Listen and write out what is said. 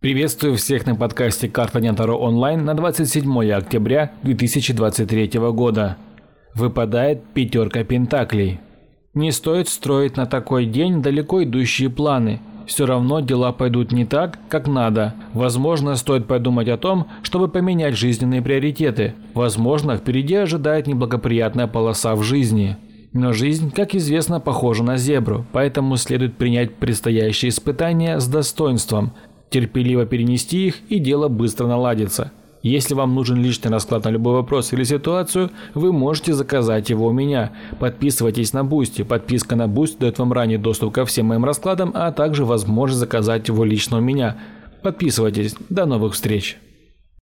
Приветствую всех на подкасте «Карта Нятаро онлайн» на 27 октября 2023 года. Выпадает пятерка пентаклей. Не стоит строить на такой день далеко идущие планы. Все равно дела пойдут не так, как надо. Возможно, стоит подумать о том, чтобы поменять жизненные приоритеты. Возможно, впереди ожидает неблагоприятная полоса в жизни. Но жизнь, как известно, похожа на зебру, поэтому следует принять предстоящие испытания с достоинством, терпеливо перенести их, и дело быстро наладится. Если вам нужен личный расклад на любой вопрос или ситуацию, вы можете заказать его у меня. Подписывайтесь на Бусти. Подписка на Бусти дает вам ранний доступ ко всем моим раскладам, а также возможность заказать его лично у меня. Подписывайтесь. До новых встреч!